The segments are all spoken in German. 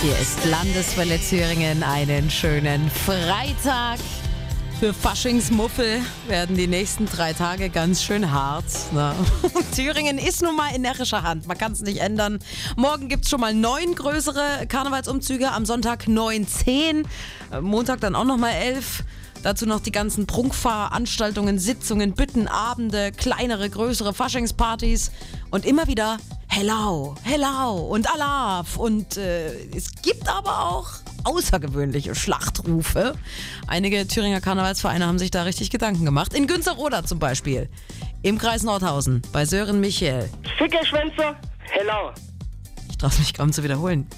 Hier ist Landeswelle Thüringen. Einen schönen Freitag. Für Faschingsmuffel werden die nächsten drei Tage ganz schön hart. Ne? Thüringen ist nun mal in närrischer Hand. Man kann es nicht ändern. Morgen gibt es schon mal neun größere Karnevalsumzüge. Am Sonntag neun, zehn. Montag dann auch noch mal elf. Dazu noch die ganzen Prunkveranstaltungen, Sitzungen, Bütten, Abende, kleinere, größere Faschingspartys und immer wieder Hello, Hello und Alaf. Und äh, es gibt aber auch außergewöhnliche Schlachtrufe. Einige Thüringer Karnevalsvereine haben sich da richtig Gedanken gemacht. In Günzerroda zum Beispiel. Im Kreis Nordhausen bei Sören Michael. Fickerschwänzer, hello. Ich traue mich kaum zu wiederholen.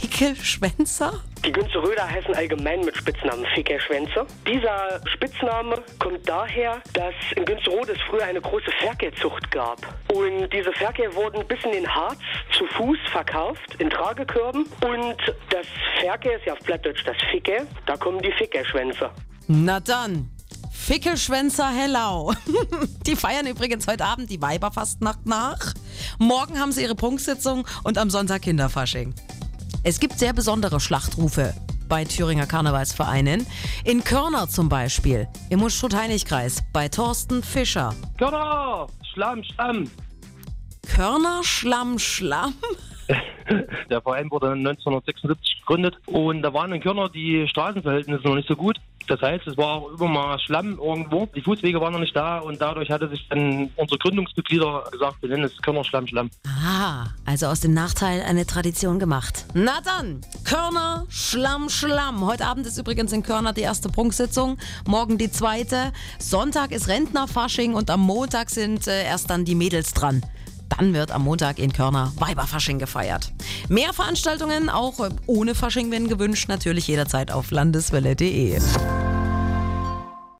Fickelschwänzer? Die Günzerröder heißen allgemein mit Spitznamen Fickerschwänze. Dieser Spitzname kommt daher, dass in Günzerrode es früher eine große Ferkelzucht gab. Und diese Ferkel wurden bis in den Harz zu Fuß verkauft, in Tragekörben. Und das Ferkel ist ja auf Plattdeutsch das Ficke, da kommen die Fickerschwänze. Na dann. Fickelschwänzer Hellau. Die feiern übrigens heute Abend die Weiberfastnacht nach. Morgen haben sie ihre Prunksitzung und am Sonntag Kinderfasching. Es gibt sehr besondere Schlachtrufe bei Thüringer Karnevalsvereinen. In Körner zum Beispiel, im Unstrut-Heinig-Kreis, bei Thorsten Fischer. Körner, Schlamm, Schlamm. Körner, Schlamm, Schlamm? Der Verein wurde 1976 gegründet und da waren in Körner die Straßenverhältnisse noch nicht so gut. Das heißt, es war auch immer mal Schlamm irgendwo. Die Fußwege waren noch nicht da und dadurch hatte sich dann unsere Gründungsmitglieder gesagt, wir nennen es Körner Schlamm Schlamm. Ah, also aus dem Nachteil eine Tradition gemacht. Na dann, Körner, Schlamm, Schlamm. Heute Abend ist übrigens in Körner die erste Prunksitzung, morgen die zweite. Sonntag ist Rentnerfasching und am Montag sind äh, erst dann die Mädels dran. Dann wird am Montag in Körner Weiberfasching gefeiert. Mehr Veranstaltungen, auch ohne Fasching, wenn gewünscht, natürlich jederzeit auf landeswelle.de.